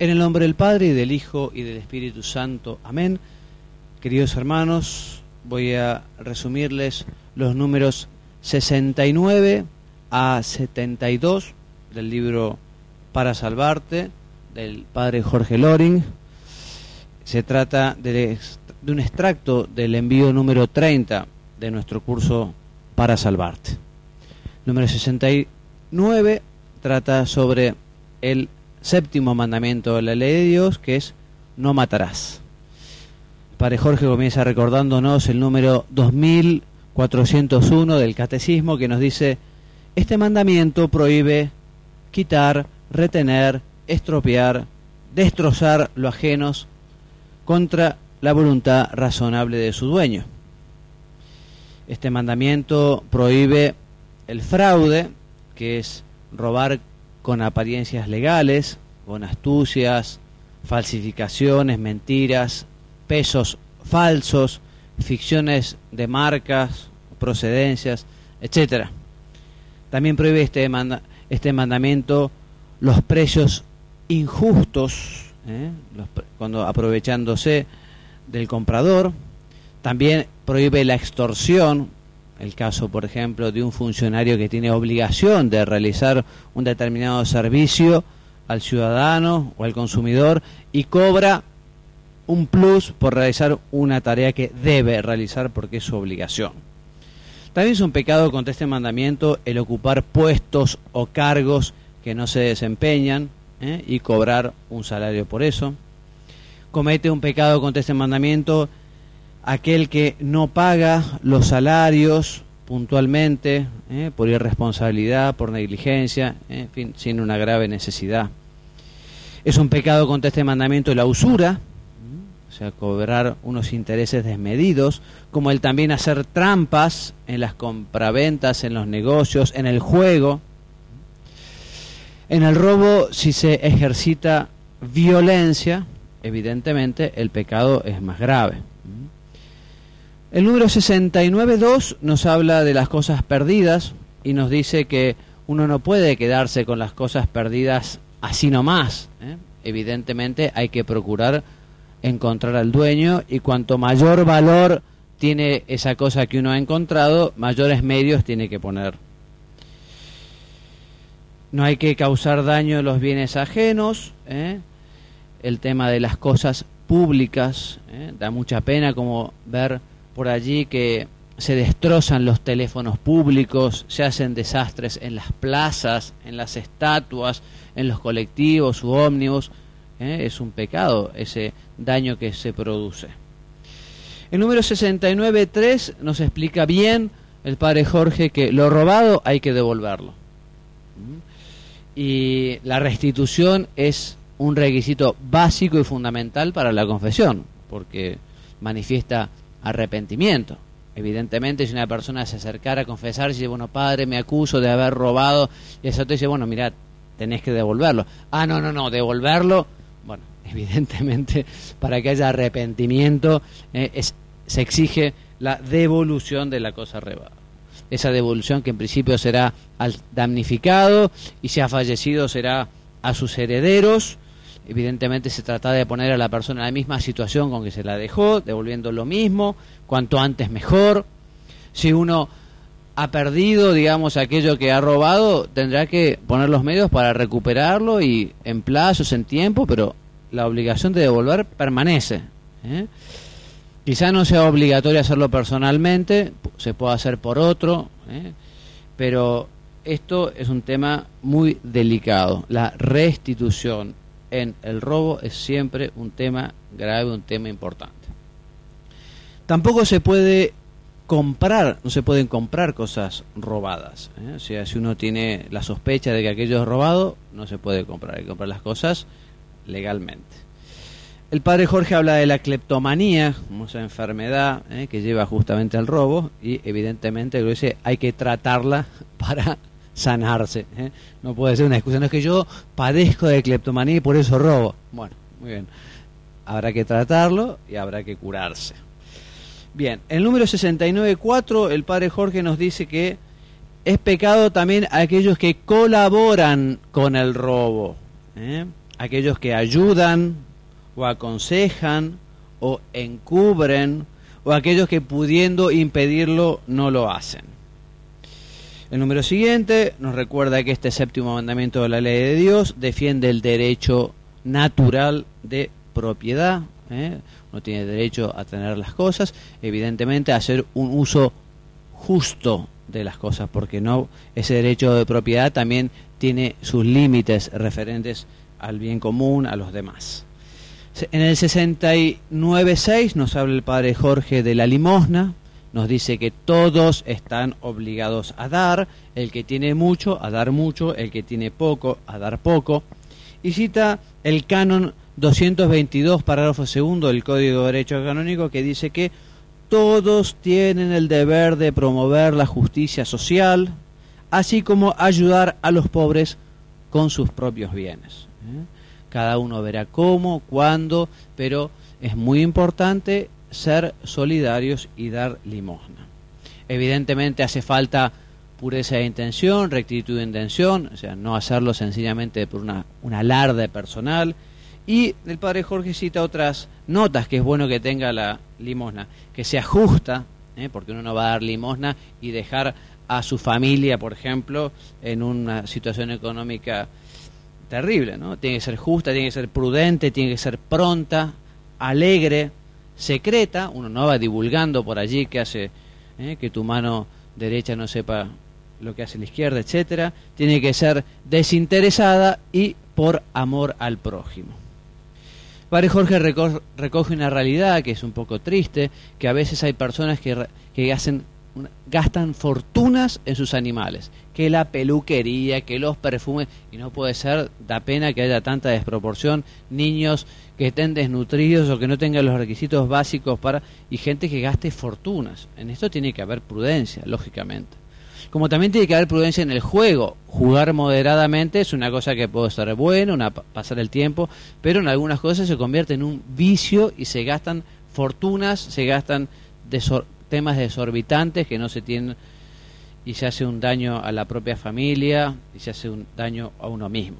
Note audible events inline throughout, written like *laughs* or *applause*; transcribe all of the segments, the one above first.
En el nombre del Padre, y del Hijo, y del Espíritu Santo. Amén. Queridos hermanos, voy a resumirles los números 69 a 72 del libro Para Salvarte, del Padre Jorge Loring. Se trata de, de un extracto del envío número 30 de nuestro curso Para Salvarte. Número 69 trata sobre el séptimo mandamiento de la ley de Dios, que es no matarás. Padre Jorge comienza recordándonos el número 2401 del Catecismo, que nos dice, este mandamiento prohíbe quitar, retener, estropear, destrozar lo ajenos contra la voluntad razonable de su dueño. Este mandamiento prohíbe el fraude, que es robar con apariencias legales, con astucias, falsificaciones, mentiras, pesos falsos, ficciones de marcas, procedencias, etcétera. También prohíbe este, este mandamiento los precios injustos, ¿eh? cuando aprovechándose del comprador. También prohíbe la extorsión, el caso, por ejemplo, de un funcionario que tiene obligación de realizar un determinado servicio al ciudadano o al consumidor y cobra un plus por realizar una tarea que debe realizar porque es su obligación. También es un pecado contra este mandamiento el ocupar puestos o cargos que no se desempeñan ¿eh? y cobrar un salario por eso. Comete un pecado contra este mandamiento aquel que no paga los salarios puntualmente ¿eh? por irresponsabilidad, por negligencia, ¿eh? en fin, sin una grave necesidad. Es un pecado contra este mandamiento la usura, o sea, cobrar unos intereses desmedidos, como el también hacer trampas en las compraventas, en los negocios, en el juego. En el robo, si se ejercita violencia, evidentemente el pecado es más grave. El número 69.2 nos habla de las cosas perdidas y nos dice que uno no puede quedarse con las cosas perdidas así nomás. ¿eh? Evidentemente hay que procurar encontrar al dueño y cuanto mayor valor tiene esa cosa que uno ha encontrado, mayores medios tiene que poner. No hay que causar daño a los bienes ajenos. ¿eh? El tema de las cosas públicas, ¿eh? da mucha pena como ver por allí que se destrozan los teléfonos públicos, se hacen desastres en las plazas, en las estatuas, en los colectivos u ómnibus. ¿eh? Es un pecado ese daño que se produce. El número 69.3 nos explica bien el padre Jorge que lo robado hay que devolverlo. Y la restitución es un requisito básico y fundamental para la confesión, porque manifiesta arrepentimiento. Evidentemente, si una persona se acercara a confesar y dice, bueno, padre, me acuso de haber robado, y eso te dice, bueno, mira, tenés que devolverlo. Ah, no, no, no, devolverlo bueno, *laughs* evidentemente para que haya arrepentimiento eh, es, se exige la devolución de la cosa robada. Esa devolución que en principio será al damnificado y si ha fallecido será a sus herederos. Evidentemente se trata de poner a la persona en la misma situación con que se la dejó, devolviendo lo mismo, cuanto antes mejor. Si uno ha perdido, digamos, aquello que ha robado, tendrá que poner los medios para recuperarlo y en plazos, en tiempo, pero la obligación de devolver permanece. ¿eh? Quizá no sea obligatorio hacerlo personalmente, se puede hacer por otro, ¿eh? pero esto es un tema muy delicado. La restitución en el robo es siempre un tema grave, un tema importante. Tampoco se puede comprar, no se pueden comprar cosas robadas. ¿eh? O sea, si uno tiene la sospecha de que aquello es robado, no se puede comprar, hay que comprar las cosas legalmente. El padre Jorge habla de la cleptomanía, como esa enfermedad ¿eh? que lleva justamente al robo, y evidentemente lo dice, hay que tratarla *laughs* para sanarse. ¿eh? No puede ser una excusa, no es que yo padezco de cleptomanía y por eso robo. Bueno, muy bien. Habrá que tratarlo y habrá que curarse. Bien, el número 69.4, el padre Jorge nos dice que es pecado también aquellos que colaboran con el robo, ¿eh? aquellos que ayudan o aconsejan o encubren o aquellos que pudiendo impedirlo no lo hacen. El número siguiente nos recuerda que este séptimo mandamiento de la ley de Dios defiende el derecho natural de propiedad. ¿eh? no tiene derecho a tener las cosas, evidentemente a hacer un uso justo de las cosas, porque no ese derecho de propiedad también tiene sus límites referentes al bien común, a los demás. En el 69.6 nos habla el padre Jorge de la limosna, nos dice que todos están obligados a dar, el que tiene mucho a dar mucho, el que tiene poco a dar poco, y cita el canon 222, parágrafo segundo del Código de Derecho Canónico, que dice que todos tienen el deber de promover la justicia social, así como ayudar a los pobres con sus propios bienes. ¿eh? Cada uno verá cómo, cuándo, pero es muy importante ser solidarios y dar limosna. Evidentemente hace falta pureza de intención, rectitud de intención, o sea, no hacerlo sencillamente por una, un alarde personal, y el padre Jorge cita otras notas que es bueno que tenga la limosna, que se ajusta, ¿eh? porque uno no va a dar limosna y dejar a su familia, por ejemplo, en una situación económica terrible, ¿no? Tiene que ser justa, tiene que ser prudente, tiene que ser pronta, alegre, secreta, uno no va divulgando por allí que hace ¿eh? que tu mano derecha no sepa lo que hace la izquierda, etcétera, tiene que ser desinteresada y por amor al prójimo. Padre Jorge recoge una realidad que es un poco triste, que a veces hay personas que, que hacen gastan fortunas en sus animales, que la peluquería, que los perfumes, y no puede ser, da pena que haya tanta desproporción, niños que estén desnutridos o que no tengan los requisitos básicos para, y gente que gaste fortunas. En esto tiene que haber prudencia, lógicamente. Como también tiene que haber prudencia en el juego. Jugar moderadamente es una cosa que puede ser buena, una, pasar el tiempo, pero en algunas cosas se convierte en un vicio y se gastan fortunas, se gastan temas desorbitantes que no se tienen y se hace un daño a la propia familia y se hace un daño a uno mismo.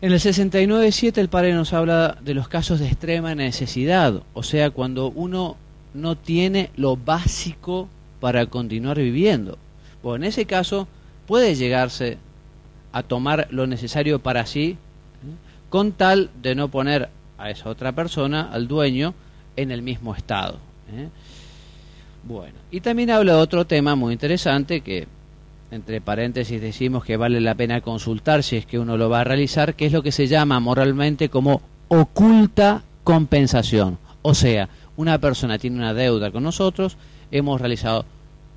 En el 69.7 el padre nos habla de los casos de extrema necesidad, o sea, cuando uno no tiene lo básico para continuar viviendo. Bueno, en ese caso puede llegarse a tomar lo necesario para sí, con tal de no poner a esa otra persona, al dueño, en el mismo estado. ¿eh? Bueno, y también habla de otro tema muy interesante que, entre paréntesis, decimos que vale la pena consultar si es que uno lo va a realizar, que es lo que se llama moralmente como oculta compensación. O sea, una persona tiene una deuda con nosotros, hemos realizado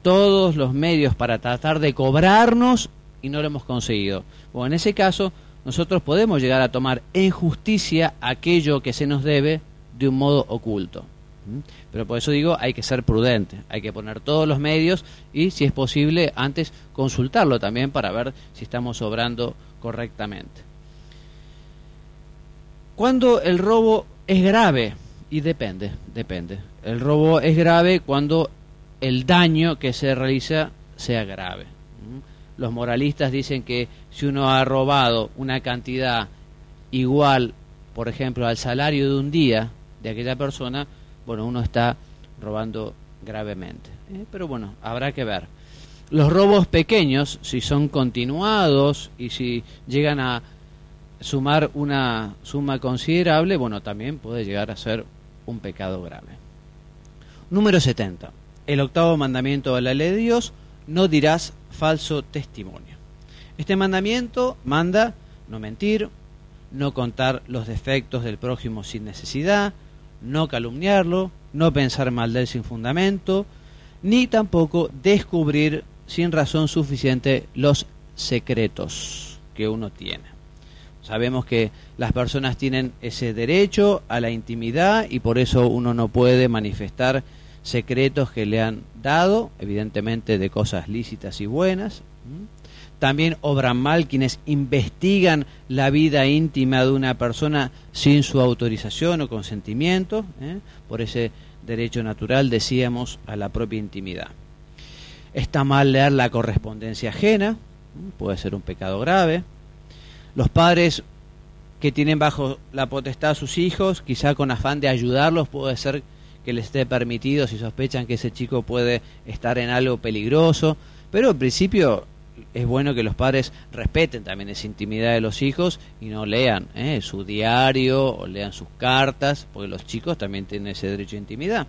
todos los medios para tratar de cobrarnos y no lo hemos conseguido. Bueno, en ese caso, nosotros podemos llegar a tomar en justicia aquello que se nos debe de un modo oculto. Pero por eso digo, hay que ser prudente, hay que poner todos los medios y, si es posible, antes consultarlo también para ver si estamos obrando correctamente. Cuando el robo es grave, y depende, depende. El robo es grave cuando el daño que se realiza sea grave. Los moralistas dicen que si uno ha robado una cantidad igual, por ejemplo, al salario de un día de aquella persona, bueno, uno está robando gravemente. ¿eh? Pero bueno, habrá que ver. Los robos pequeños, si son continuados y si llegan a sumar una suma considerable, bueno, también puede llegar a ser un pecado grave. Número 70 el octavo mandamiento de la ley de Dios, no dirás falso testimonio. Este mandamiento manda no mentir, no contar los defectos del prójimo sin necesidad, no calumniarlo, no pensar mal de él sin fundamento, ni tampoco descubrir sin razón suficiente los secretos que uno tiene. Sabemos que las personas tienen ese derecho a la intimidad y por eso uno no puede manifestar secretos que le han dado, evidentemente de cosas lícitas y buenas. También obran mal quienes investigan la vida íntima de una persona sin su autorización o consentimiento, ¿eh? por ese derecho natural, decíamos, a la propia intimidad. Está mal leer la correspondencia ajena, puede ser un pecado grave. Los padres que tienen bajo la potestad a sus hijos, quizá con afán de ayudarlos, puede ser que les esté permitido si sospechan que ese chico puede estar en algo peligroso, pero en principio es bueno que los padres respeten también esa intimidad de los hijos y no lean ¿eh? su diario o lean sus cartas, porque los chicos también tienen ese derecho a intimidad.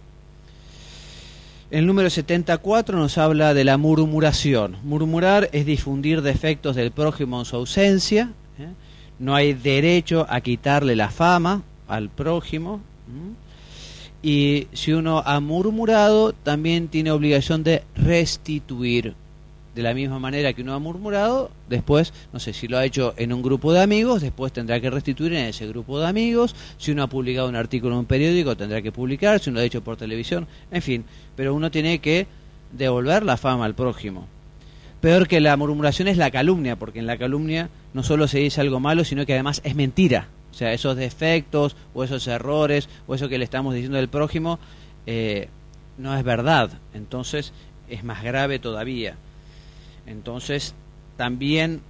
El número 74 nos habla de la murmuración. Murmurar es difundir defectos del prójimo en su ausencia. ¿eh? No hay derecho a quitarle la fama al prójimo. Y si uno ha murmurado, también tiene obligación de restituir de la misma manera que uno ha murmurado, después, no sé, si lo ha hecho en un grupo de amigos, después tendrá que restituir en ese grupo de amigos, si uno ha publicado un artículo en un periódico, tendrá que publicar, si uno lo ha hecho por televisión, en fin, pero uno tiene que devolver la fama al prójimo. Peor que la murmuración es la calumnia, porque en la calumnia no solo se dice algo malo, sino que además es mentira. O sea, esos defectos o esos errores o eso que le estamos diciendo del prójimo eh, no es verdad. Entonces es más grave todavía. Entonces, también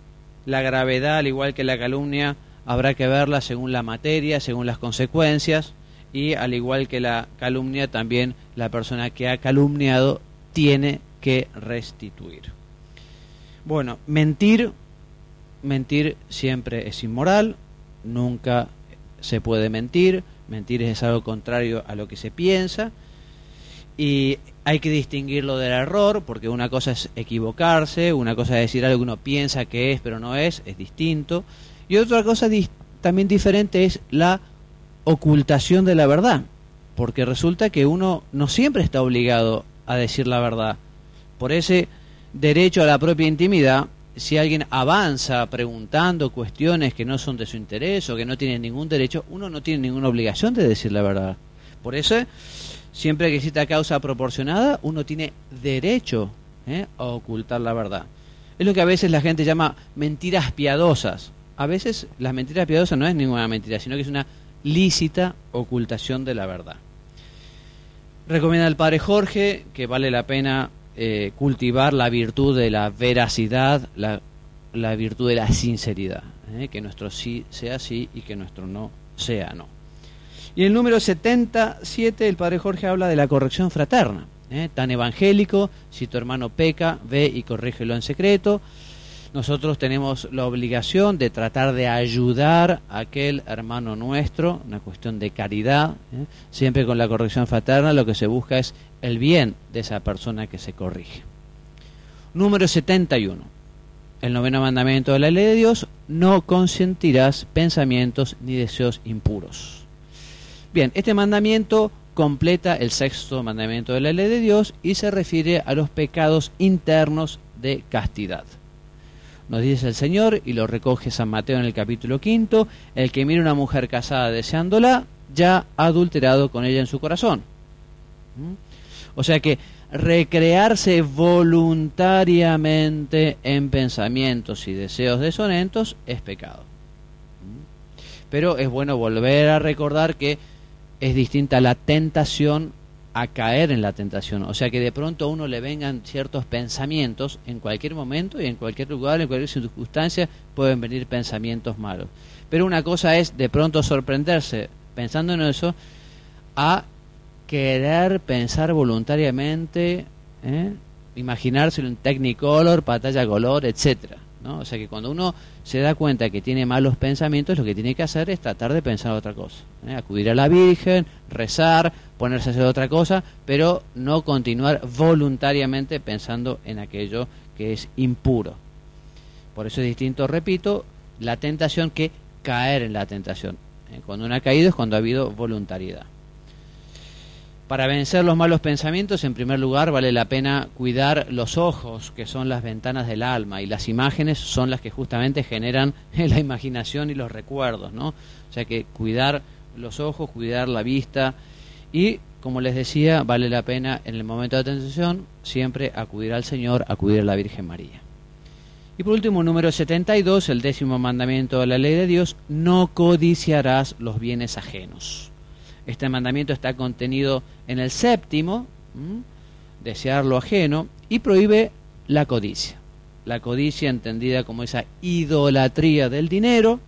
la gravedad, al igual que la calumnia, habrá que verla según la materia, según las consecuencias, y al igual que la calumnia, también la persona que ha calumniado tiene que restituir. Bueno, mentir, mentir siempre es inmoral, nunca se puede mentir, mentir es algo contrario a lo que se piensa, y hay que distinguirlo del error, porque una cosa es equivocarse, una cosa es decir algo que uno piensa que es, pero no es, es distinto. Y otra cosa también diferente es la ocultación de la verdad, porque resulta que uno no siempre está obligado a decir la verdad. Por ese derecho a la propia intimidad, si alguien avanza preguntando cuestiones que no son de su interés o que no tienen ningún derecho, uno no tiene ninguna obligación de decir la verdad. Por eso Siempre que exista causa proporcionada, uno tiene derecho ¿eh? a ocultar la verdad. Es lo que a veces la gente llama mentiras piadosas. A veces las mentiras piadosas no es ninguna mentira, sino que es una lícita ocultación de la verdad. Recomienda el padre Jorge que vale la pena eh, cultivar la virtud de la veracidad, la, virtud de la sinceridad. ¿eh? Que nuestro sí sea sí y que nuestro no sea no. Y el número 77 el Padre Jorge habla de la corrección fraterna. ¿eh? Tan evangélico, si tu hermano peca, ve y corrígelo en secreto. Nosotros tenemos la obligación de tratar de ayudar a aquel hermano nuestro, una cuestión de caridad. ¿eh? Siempre con la corrección fraterna lo que se busca es el bien de esa persona que se corrige. Número 71. El noveno mandamiento de la ley de Dios, no consentirás pensamientos ni deseos impuros. Bien, este mandamiento completa el sexto mandamiento de la ley de Dios y se refiere a los pecados internos de castidad. Nos dice el Señor, y lo recoge San Mateo en el capítulo quinto, el que mira a una mujer casada deseándola, ya ha adulterado con ella en su corazón. ¿Mm? O sea que recrearse voluntariamente en pensamientos y deseos deshonestos es pecado. ¿Mm? Pero es bueno volver a recordar que es distinta la tentación a caer en la tentación. O sea que de pronto a uno le vengan ciertos pensamientos en cualquier momento y en cualquier lugar, en cualquier circunstancia, pueden venir pensamientos malos. Pero una cosa es de pronto sorprenderse pensando en eso a querer pensar voluntariamente, ¿eh? imaginárselo en Technicolor, pantalla color, etcétera. ¿No? O sea que cuando uno se da cuenta que tiene malos pensamientos, lo que tiene que hacer es tratar de pensar otra cosa. ¿eh? Acudir a la Virgen, rezar, ponerse a hacer otra cosa, pero no continuar voluntariamente pensando en aquello que es impuro. Por eso es distinto, repito, la tentación que caer en la tentación. ¿eh? Cuando uno ha caído es cuando ha habido voluntariedad. Para vencer los malos pensamientos, en primer lugar, vale la pena cuidar los ojos, que son las ventanas del alma, y las imágenes son las que justamente generan *laughs* la imaginación y los recuerdos, ¿no? O sea que cuidar los ojos, cuidar la vista y, como les decía, vale la pena en el momento de atención siempre acudir al Señor, acudir a la Virgen María. Y por último, número 72, el décimo mandamiento de la ley de Dios, no codiciarás los bienes ajenos. Este mandamiento está contenido en el séptimo, desear lo ajeno, y prohíbe la codicia. La codicia entendida como esa idolatría del dinero,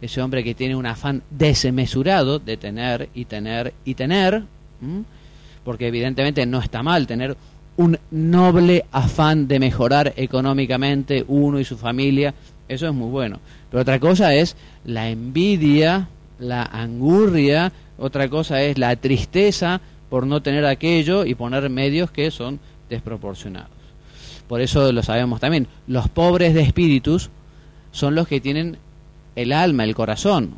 ese hombre que tiene un afán desmesurado de tener y tener y tener, porque evidentemente no está mal tener un noble afán de mejorar económicamente uno y su familia, eso es muy bueno. Pero otra cosa es la envidia, la angurria, otra cosa es la tristeza por no tener aquello y poner medios que son desproporcionados. Por eso lo sabemos también, los pobres de espíritus son los que tienen el alma, el corazón,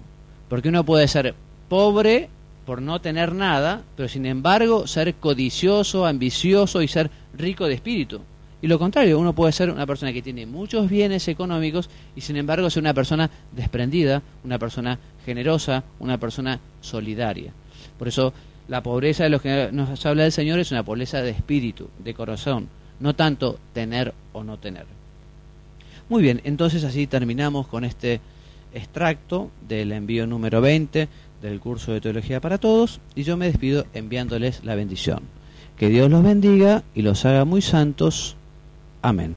porque uno puede ser pobre por no tener nada, pero sin embargo ser codicioso, ambicioso y ser rico de espíritu. Y lo contrario, uno puede ser una persona que tiene muchos bienes económicos y sin embargo ser una persona desprendida, una persona generosa, una persona solidaria. Por eso la pobreza de lo que nos habla el Señor es una pobreza de espíritu, de corazón, no tanto tener o no tener. Muy bien, entonces así terminamos con este extracto del envío número 20 del curso de Teología para Todos y yo me despido enviándoles la bendición. Que Dios los bendiga y los haga muy santos. Amén.